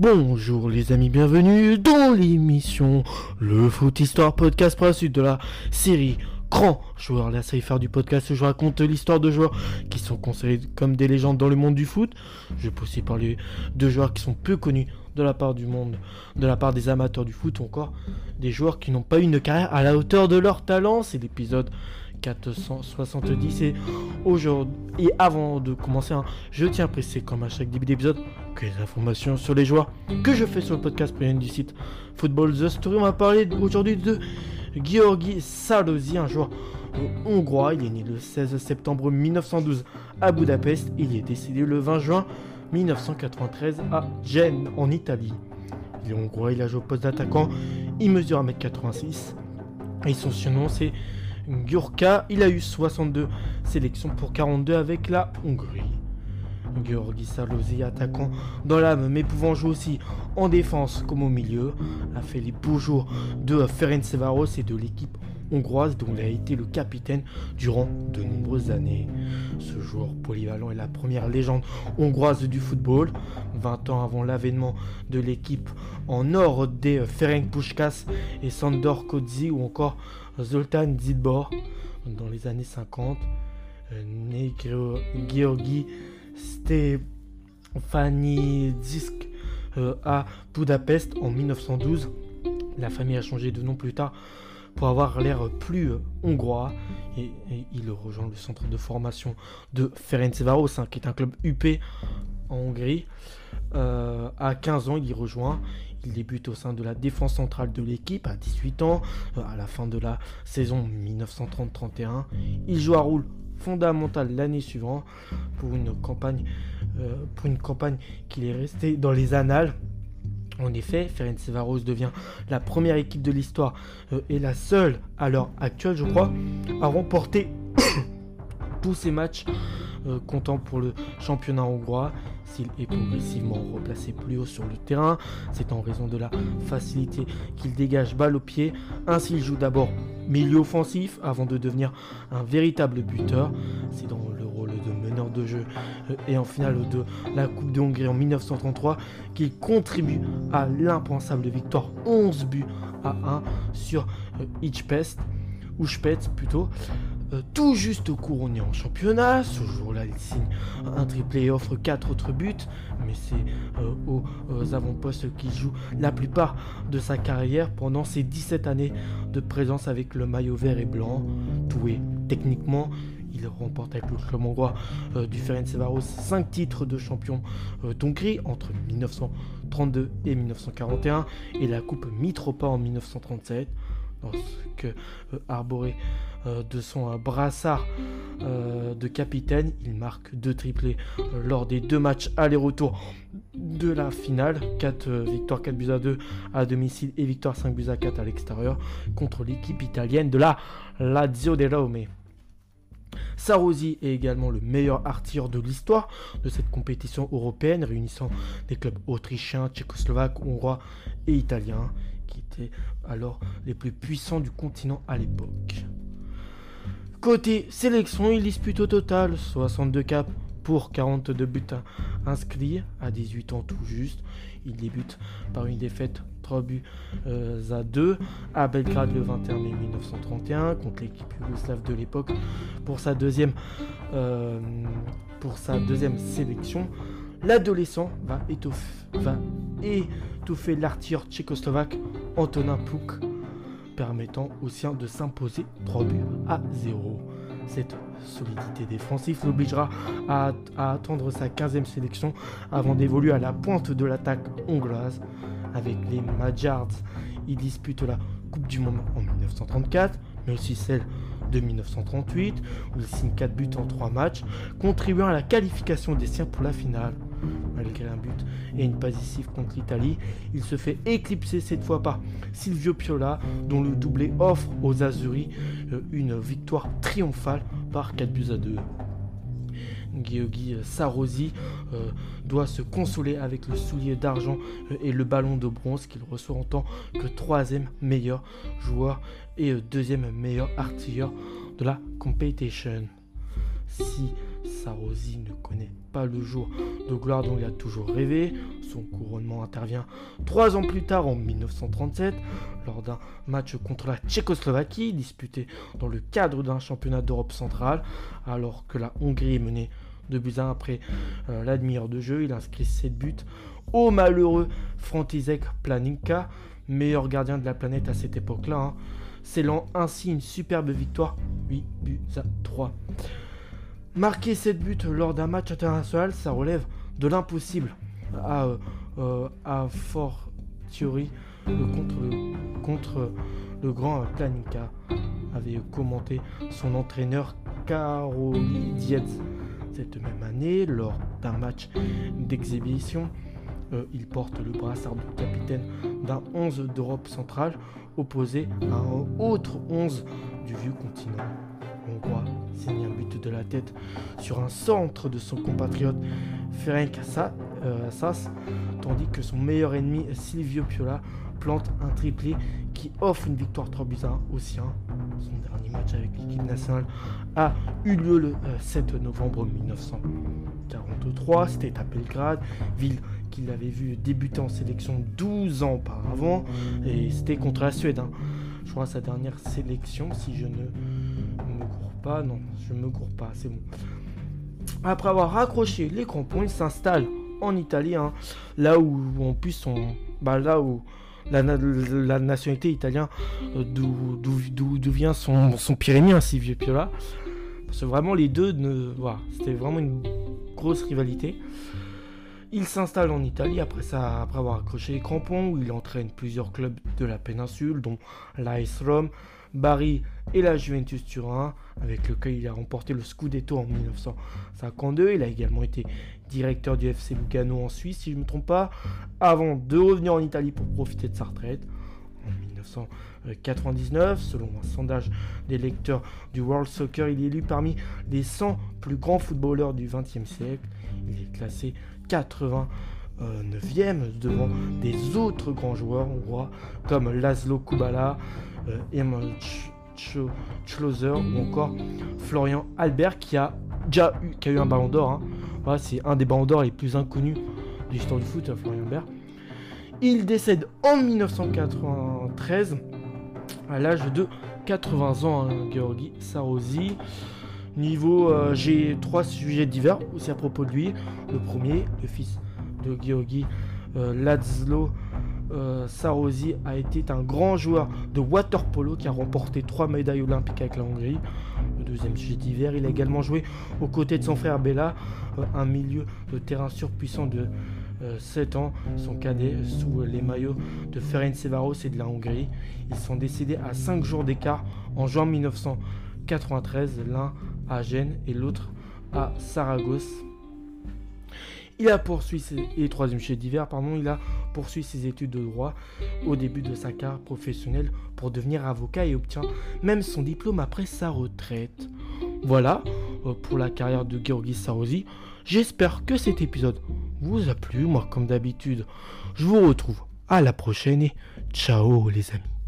Bonjour les amis, bienvenue dans l'émission Le Foot Histoire Podcast pour la suite de la série Grand Joueur. Ça y faire du podcast, je raconte l'histoire de joueurs qui sont considérés comme des légendes dans le monde du foot. Je peux aussi parler de joueurs qui sont peu connus de la part du monde, de la part des amateurs du foot ou encore des joueurs qui n'ont pas eu une carrière à la hauteur de leur talent. C'est l'épisode 470 et aujourd'hui et avant de commencer hein, je tiens à préciser comme à chaque début d'épisode que les informations sur les joueurs que je fais sur le podcast proviennent du site Football The Story. On va parler aujourd'hui de Georgi Salosi un joueur hongrois. Il est né le 16 septembre 1912 à Budapest. Il est décédé le 20 juin 1993 à Gênes en Italie. Il est hongrois il a joué au poste d'attaquant. Il mesure 1m86 et son surnom c'est Gyurka, il a eu 62 sélections pour 42 avec la Hongrie. Georgi Salosi, attaquant dans l'âme, mais pouvant jouer aussi en défense comme au milieu, a fait les beaux jours de Ferencvaros et de l'équipe hongroise dont il a été le capitaine durant de nombreuses années. Ce joueur polyvalent est la première légende hongroise du football. 20 ans avant l'avènement de l'équipe en or des Ferenc Puskas et Sandor Kodzi ou encore Zoltan Zidbor dans les années 50. Euh, né Georgi Stefanidzisk euh, à Budapest en 1912. La famille a changé de nom plus tard pour avoir l'air plus euh, hongrois et, il rejoint le centre de formation de Ferencvaros hein, qui est un club UP en Hongrie. à 15 ans, il y rejoint. Il débute au sein de la défense centrale de l'équipe à 18 ans, euh, à la fin de la saison 1930-31. Il joue un rôle fondamental l'année suivante pour une campagne, euh, campagne qu'il est resté dans les annales. En effet, Ferencvaros devient la première équipe de l'histoire euh, et la seule à l'heure actuelle, je crois, à remporter tous ses matchs comptant pour le championnat hongrois s'il est progressivement replacé plus haut sur le terrain. C'est en raison de la facilité qu'il dégage balle au pied. Ainsi, il joue d'abord milieu offensif avant de devenir un véritable buteur. C'est dans le de meneur de jeu euh, et en finale de la Coupe de Hongrie en 1933 qu'il contribue à l'impensable victoire 11 buts à 1 sur Hitchpest ou Spetz plutôt. Euh, tout juste couronné en championnat. Ce jour-là, il signe un triplé et offre 4 autres buts, mais c'est euh, aux, avant-postes qu'il joue la plupart de sa carrière pendant ses 17 années de présence avec le maillot vert et blanc. Est techniquement. Il remporte avec le club hongrois euh, du Ferencvaros 5 titres de champion d'Hongrie entre 1932 et 1941 et la Coupe Mitropa en 1937 que euh, arboré euh, de son euh, brassard de capitaine, il marque deux triplés lors des deux matchs aller-retour de la finale. 4 victoires 4 buts à 2 à domicile et victoire 5 buts à 4 à l'extérieur contre l'équipe italienne de la Lazio de Rome. Sarosi est également le meilleur artilleur de l'histoire de cette compétition européenne réunissant des clubs autrichiens, tchécoslovaques, hongrois et italiens qui étaient alors les plus puissants du continent à l'époque. Côté sélection, il dispute au total 62 caps pour 42 buts inscrits à 18 ans tout juste. Il débute par une défaite 3 buts euh, à 2 à Belgrade le 21 mai 1931 contre l'équipe yougoslave de l'époque pour sa deuxième euh, pour sa deuxième sélection. L'adolescent va, étouffer l'artilleur tchécoslovaque Antonin Plouk, permettant aux siens de s'imposer 3 buts à 0. Cette solidité défensive l'obligera à, attendre sa 15e sélection avant d'évoluer à la pointe de l'attaque hongroise. Avec les Magyars, il dispute la Coupe du Monde en 1934, mais aussi celle de 1938, où il signe 4 buts en 3 matchs, contribuant à la qualification des siens pour la finale. Malgré un but et une passive contre l'Italie, il se fait éclipser cette fois par Silvio Piola, dont le doublé offre aux Azuris euh, une victoire triomphale par 4 buts à 2. Georgi Sarosi euh, doit se consoler avec le soulier d'argent euh, et le ballon de bronze qu'il reçoit en tant que troisième meilleur joueur et deuxième meilleur artilleur de la competition. Si Sarosi ne connaît pas le jour de gloire dont il a toujours rêvé. Son couronnement intervient trois ans plus tard, en 1937, lors d'un match contre la Tchécoslovaquie, disputé dans le cadre d'un championnat d'Europe centrale, alors que la Hongrie est menée de buts après euh, la demi-heure de jeu. Il inscrit 7 buts au malheureux František Planinka, meilleur gardien de la planète à cette époque-là. Hein. Scellant ainsi une superbe victoire, 8 buts à 3. Marquer 7 buts lors d'un match international, ça relève de l'impossible. À, euh, euh, à fort théorie contre, le, grand Planinka avait commenté son entraîneur Karoli Dietz. Cette même année, lors d'un match d'exhibition, euh, il porte le brassard de capitaine d'un 11 d'Europe centrale opposé à un autre 11 du vieux continent hongrois. Un but de la tête sur un centre de son compatriote Ferenc euh, Assas, tandis que son meilleur ennemi Silvio Piola plante un triplé qui offre une victoire 3 buts à 1 au sien. Son dernier match avec l'équipe nationale a eu lieu le 7 euh, novembre 1943. C'était à Belgrade, ville qu'il avait vu débuter en sélection 12 ans auparavant. Et c'était contre la Suède. Hein. Je crois sa dernière sélection, si je ne pas. Non, je me cours pas, c'est bon. Après avoir raccroché les crampons, il s'installe en Italie, hein. là où en plus son, bah là où la, nationalité italienne, euh, d'où vient son, son Pyrénéen, si vieux Piola. Parce que vraiment les deux, ne, voilà, c'était vraiment une grosse rivalité. Il s'installe en Italie après, ça, après avoir accroché les crampons, où il entraîne plusieurs clubs de la péninsule, dont l'AS Rome, Bari et la Juventus Turin, avec lequel il a remporté le Scudetto en 1952. Il a également été directeur du FC Lugano en Suisse, si je ne me trompe pas, avant de revenir en Italie pour profiter de sa retraite. En 1999, selon un sondage des lecteurs du World Soccer, il est élu parmi les 100 plus grands footballeurs du XXe siècle. Il est classé 89e devant des autres grands joueurs hongrois comme Laszlo Kubala, euh, Emil Schlosser ou encore Florian Albert qui a déjà eu, qui a eu un ballon d'or. Hein. Voilà, c'est un des ballons d'or les plus inconnus de l'histoire du foot, Florian Albert. Il décède en 1993 à l'âge de 80 ans, hein, Georgi Sarosi. Niveau, euh, j'ai trois sujets divers aussi à propos de lui. Le premier, le fils de Georgi euh, Laszlo euh, Sarosi a été un grand joueur de water polo qui a remporté trois médailles olympiques avec la Hongrie. Le deuxième sujet d'hiver, il a également joué aux côtés de son frère Bella, euh, un milieu de terrain surpuissant de 7 ans, son cadet sous les maillots de Ferencvaros et de la Hongrie. Ils sont décédés à 5 jours d'écart en juin 1993, l'un à Gênes et l'autre à Saragosse. Il a poursuivi ses, et troisième pardon, il a poursuivi ses études de droit au début de sa carrière professionnelle pour devenir avocat et obtient même son diplôme après sa retraite. Voilà euh, pour la carrière de Georgi Sarosi. J'espère que cet épisode vous a plu. Moi, comme d'habitude, je vous retrouve à la prochaine et ciao les amis.